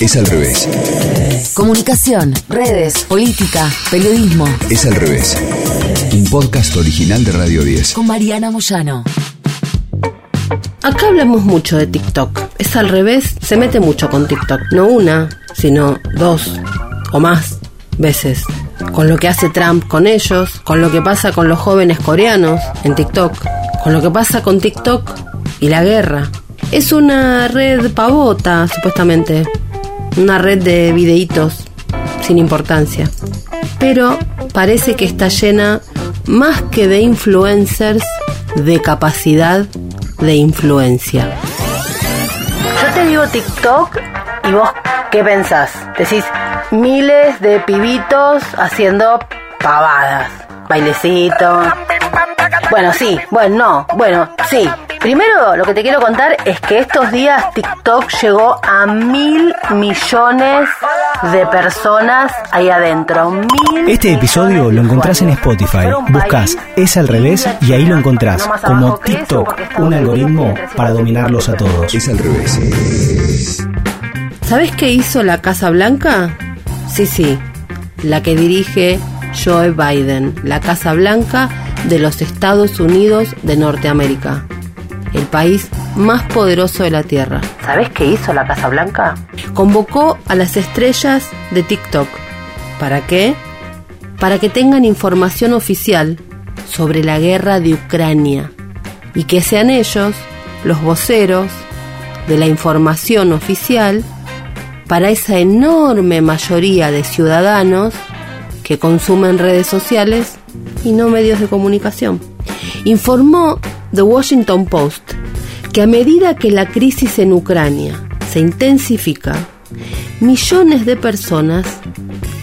Es al revés. Comunicación, redes, política, periodismo. Es al revés. Un podcast original de Radio 10. Con Mariana Moyano. Acá hablamos mucho de TikTok. Es al revés, se mete mucho con TikTok. No una, sino dos o más veces. Con lo que hace Trump con ellos, con lo que pasa con los jóvenes coreanos en TikTok, con lo que pasa con TikTok y la guerra. Es una red pavota, supuestamente. Una red de videitos sin importancia. Pero parece que está llena más que de influencers, de capacidad de influencia. Yo te digo TikTok y vos, ¿qué pensás? Decís, miles de pibitos haciendo pavadas, bailecito. Bueno, sí, bueno, no, bueno, sí. Primero lo que te quiero contar es que estos días TikTok llegó a mil millones de personas ahí adentro. Mil Este episodio lo encontrás en Spotify. Buscas Es al revés y ahí lo encontrás. Como TikTok, un algoritmo para dominarlos a todos. Es al revés. ¿Sabes qué hizo la Casa Blanca? Sí, sí, la que dirige Joe Biden, la Casa Blanca de los Estados Unidos de Norteamérica, el país más poderoso de la Tierra. ¿Sabes qué hizo la Casa Blanca? Convocó a las estrellas de TikTok. ¿Para qué? Para que tengan información oficial sobre la guerra de Ucrania y que sean ellos los voceros de la información oficial para esa enorme mayoría de ciudadanos que consumen redes sociales y no medios de comunicación. Informó The Washington Post que a medida que la crisis en Ucrania se intensifica, millones de personas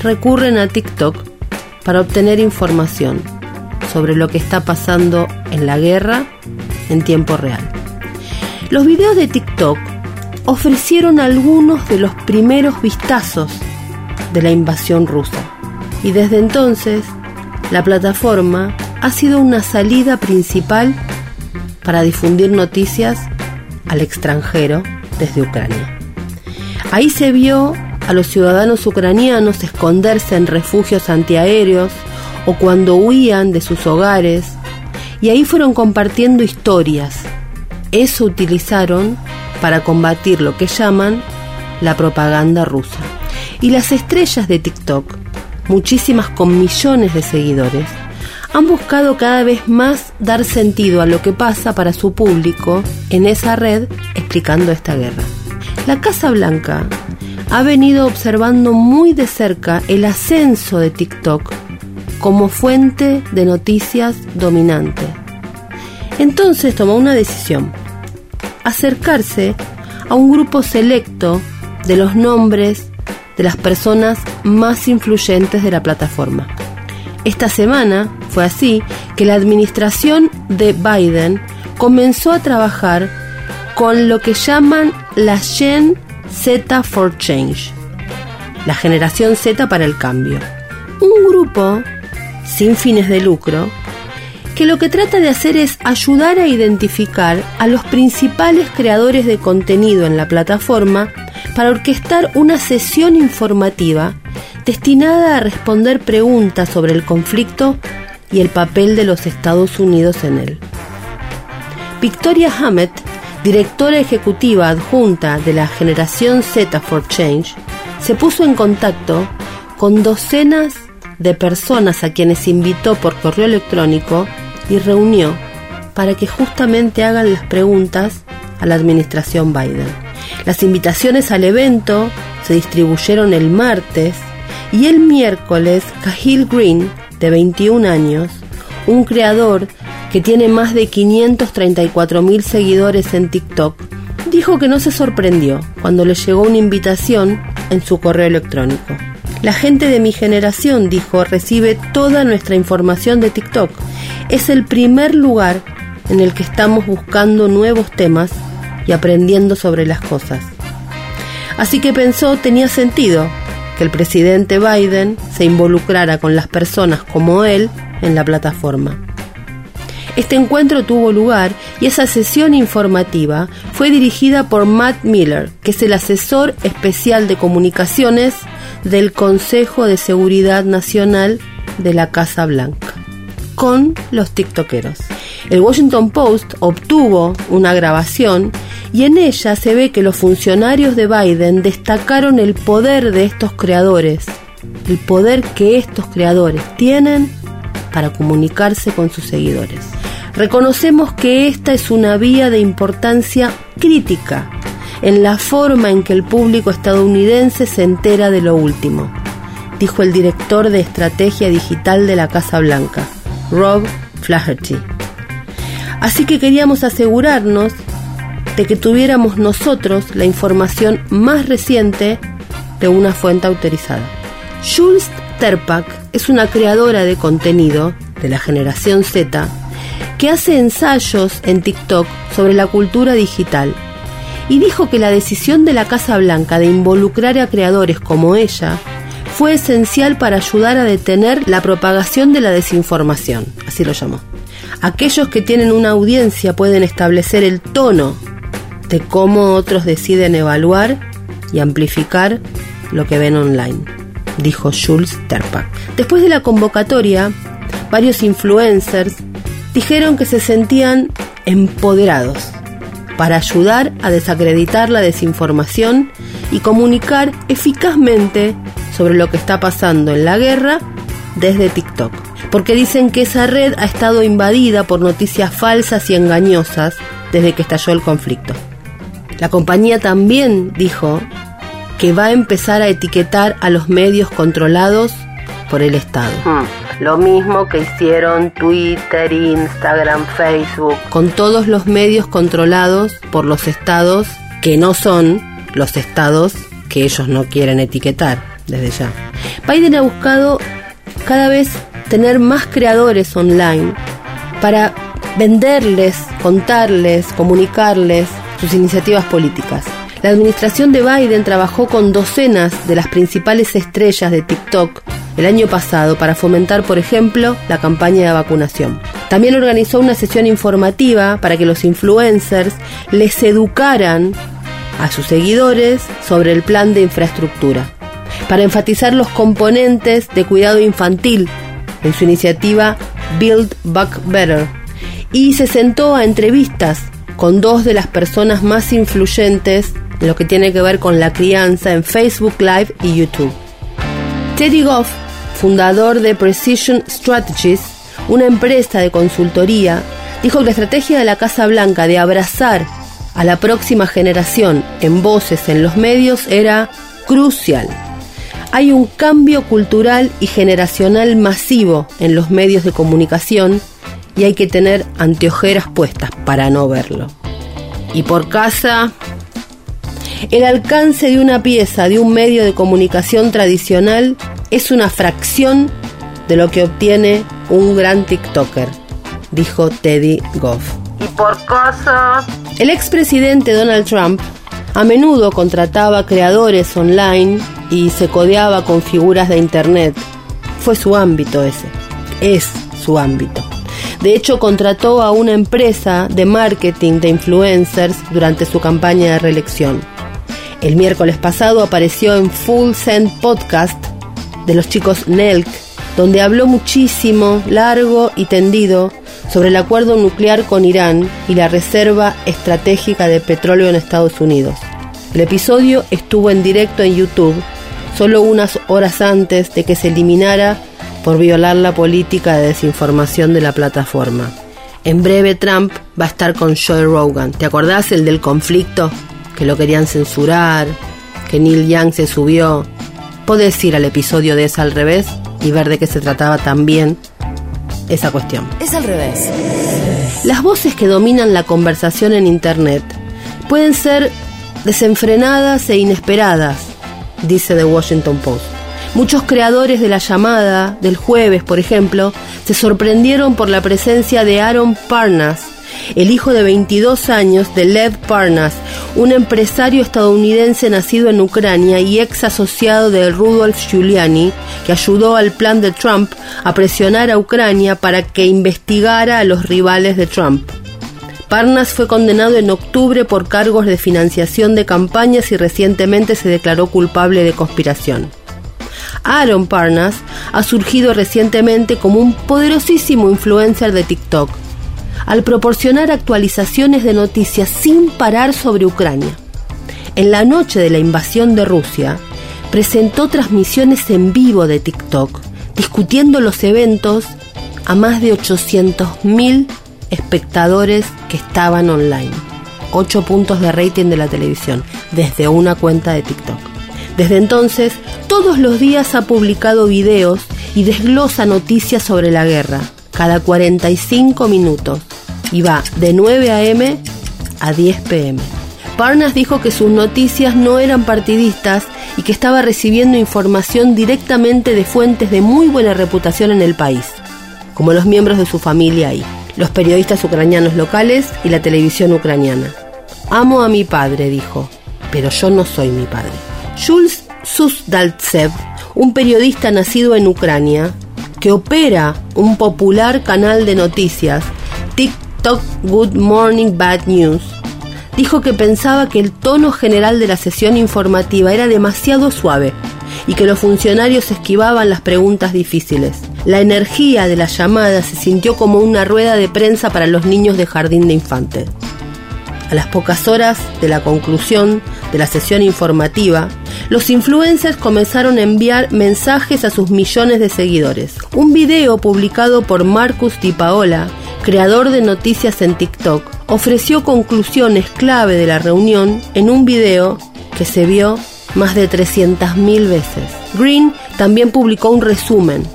recurren a TikTok para obtener información sobre lo que está pasando en la guerra en tiempo real. Los videos de TikTok ofrecieron algunos de los primeros vistazos de la invasión rusa y desde entonces la plataforma ha sido una salida principal para difundir noticias al extranjero desde Ucrania. Ahí se vio a los ciudadanos ucranianos esconderse en refugios antiaéreos o cuando huían de sus hogares y ahí fueron compartiendo historias. Eso utilizaron para combatir lo que llaman la propaganda rusa. Y las estrellas de TikTok, muchísimas con millones de seguidores, han buscado cada vez más dar sentido a lo que pasa para su público en esa red explicando esta guerra. La Casa Blanca ha venido observando muy de cerca el ascenso de TikTok como fuente de noticias dominante. Entonces tomó una decisión, acercarse a un grupo selecto de los nombres de las personas más influyentes de la plataforma. Esta semana fue así que la administración de Biden comenzó a trabajar con lo que llaman la Gen Z for Change, la generación Z para el cambio. Un grupo sin fines de lucro que lo que trata de hacer es ayudar a identificar a los principales creadores de contenido en la plataforma para orquestar una sesión informativa destinada a responder preguntas sobre el conflicto y el papel de los Estados Unidos en él. Victoria Hammett, directora ejecutiva adjunta de la Generación Z for Change, se puso en contacto con docenas de personas a quienes invitó por correo electrónico y reunió para que justamente hagan las preguntas a la administración Biden. Las invitaciones al evento se distribuyeron el martes y el miércoles Cahill Green, de 21 años, un creador que tiene más de 534 mil seguidores en TikTok, dijo que no se sorprendió cuando le llegó una invitación en su correo electrónico. La gente de mi generación, dijo, recibe toda nuestra información de TikTok. Es el primer lugar en el que estamos buscando nuevos temas y aprendiendo sobre las cosas. Así que pensó tenía sentido que el presidente Biden se involucrara con las personas como él en la plataforma. Este encuentro tuvo lugar y esa sesión informativa fue dirigida por Matt Miller, que es el asesor especial de comunicaciones del Consejo de Seguridad Nacional de la Casa Blanca, con los tiktokeros. El Washington Post obtuvo una grabación y en ella se ve que los funcionarios de Biden destacaron el poder de estos creadores, el poder que estos creadores tienen para comunicarse con sus seguidores. Reconocemos que esta es una vía de importancia crítica en la forma en que el público estadounidense se entera de lo último, dijo el director de estrategia digital de la Casa Blanca, Rob Flaherty. Así que queríamos asegurarnos de que tuviéramos nosotros la información más reciente de una fuente autorizada. Jules Terpak es una creadora de contenido de la generación Z que hace ensayos en TikTok sobre la cultura digital y dijo que la decisión de la Casa Blanca de involucrar a creadores como ella fue esencial para ayudar a detener la propagación de la desinformación, así lo llamó. Aquellos que tienen una audiencia pueden establecer el tono de cómo otros deciden evaluar y amplificar lo que ven online, dijo Jules Terpak. Después de la convocatoria, varios influencers dijeron que se sentían empoderados para ayudar a desacreditar la desinformación y comunicar eficazmente sobre lo que está pasando en la guerra desde TikTok. Porque dicen que esa red ha estado invadida por noticias falsas y engañosas desde que estalló el conflicto. La compañía también dijo que va a empezar a etiquetar a los medios controlados por el Estado. Hmm. Lo mismo que hicieron Twitter, Instagram, Facebook, con todos los medios controlados por los estados que no son los estados que ellos no quieren etiquetar desde ya. Biden ha buscado cada vez tener más creadores online para venderles, contarles, comunicarles sus iniciativas políticas. La administración de Biden trabajó con docenas de las principales estrellas de TikTok el año pasado para fomentar, por ejemplo, la campaña de vacunación. También organizó una sesión informativa para que los influencers les educaran a sus seguidores sobre el plan de infraestructura, para enfatizar los componentes de cuidado infantil en su iniciativa Build Back Better, y se sentó a entrevistas con dos de las personas más influyentes en lo que tiene que ver con la crianza en Facebook Live y YouTube. Teddy Goff fundador de Precision Strategies, una empresa de consultoría, dijo que la estrategia de la Casa Blanca de abrazar a la próxima generación en voces en los medios era crucial. Hay un cambio cultural y generacional masivo en los medios de comunicación y hay que tener anteojeras puestas para no verlo. Y por casa, el alcance de una pieza de un medio de comunicación tradicional es una fracción de lo que obtiene un gran TikToker, dijo Teddy Goff. Y por cosas... El expresidente Donald Trump a menudo contrataba creadores online y se codeaba con figuras de Internet. Fue su ámbito ese. Es su ámbito. De hecho, contrató a una empresa de marketing de influencers durante su campaña de reelección. El miércoles pasado apareció en Full Send Podcast de los chicos Nelk, donde habló muchísimo, largo y tendido sobre el acuerdo nuclear con Irán y la reserva estratégica de petróleo en Estados Unidos. El episodio estuvo en directo en YouTube solo unas horas antes de que se eliminara por violar la política de desinformación de la plataforma. En breve Trump va a estar con Joe Rogan. ¿Te acordás el del conflicto? Que lo querían censurar, que Neil Young se subió podés ir al episodio de Es al revés y ver de qué se trataba también esa cuestión. Es al revés. Las voces que dominan la conversación en Internet pueden ser desenfrenadas e inesperadas, dice The Washington Post. Muchos creadores de la llamada del jueves, por ejemplo, se sorprendieron por la presencia de Aaron Parnas, el hijo de 22 años de Lev Parnas, un empresario estadounidense nacido en Ucrania y ex asociado de Rudolf Giuliani, que ayudó al plan de Trump a presionar a Ucrania para que investigara a los rivales de Trump. Parnas fue condenado en octubre por cargos de financiación de campañas y recientemente se declaró culpable de conspiración. Aaron Parnas ha surgido recientemente como un poderosísimo influencer de TikTok, al proporcionar actualizaciones de noticias sin parar sobre Ucrania. En la noche de la invasión de Rusia, presentó transmisiones en vivo de TikTok, discutiendo los eventos a más de 800.000 espectadores que estaban online. 8 puntos de rating de la televisión, desde una cuenta de TikTok. Desde entonces, todos los días ha publicado videos y desglosa noticias sobre la guerra, cada 45 minutos, y va de 9 a.m. a 10 p.m. Parnas dijo que sus noticias no eran partidistas y que estaba recibiendo información directamente de fuentes de muy buena reputación en el país, como los miembros de su familia ahí los periodistas ucranianos locales y la televisión ucraniana. Amo a mi padre, dijo, pero yo no soy mi padre. Jules Susdaltsev, un periodista nacido en Ucrania, que opera un popular canal de noticias, TikTok Good Morning Bad News, dijo que pensaba que el tono general de la sesión informativa era demasiado suave y que los funcionarios esquivaban las preguntas difíciles. La energía de la llamada se sintió como una rueda de prensa para los niños de jardín de infantes. A las pocas horas de la conclusión de la sesión informativa, los influencers comenzaron a enviar mensajes a sus millones de seguidores. Un video publicado por Marcus Di Paola, creador de noticias en TikTok, ofreció conclusiones clave de la reunión en un video que se vio más de 300.000 veces. Green también publicó un resumen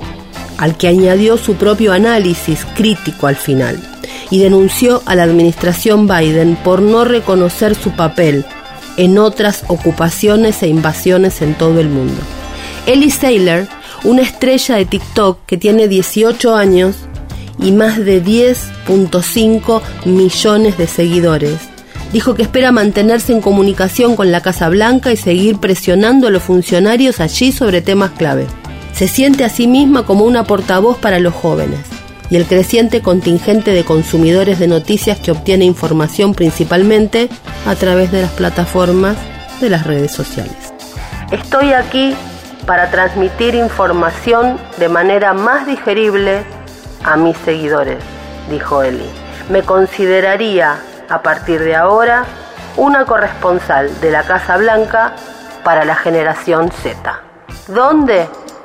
al que añadió su propio análisis crítico al final, y denunció a la administración Biden por no reconocer su papel en otras ocupaciones e invasiones en todo el mundo. Ellie Saylor, una estrella de TikTok que tiene 18 años y más de 10.5 millones de seguidores, dijo que espera mantenerse en comunicación con la Casa Blanca y seguir presionando a los funcionarios allí sobre temas clave se siente a sí misma como una portavoz para los jóvenes y el creciente contingente de consumidores de noticias que obtiene información principalmente a través de las plataformas de las redes sociales. Estoy aquí para transmitir información de manera más digerible a mis seguidores, dijo Eli. Me consideraría a partir de ahora una corresponsal de la Casa Blanca para la generación Z. ¿Dónde?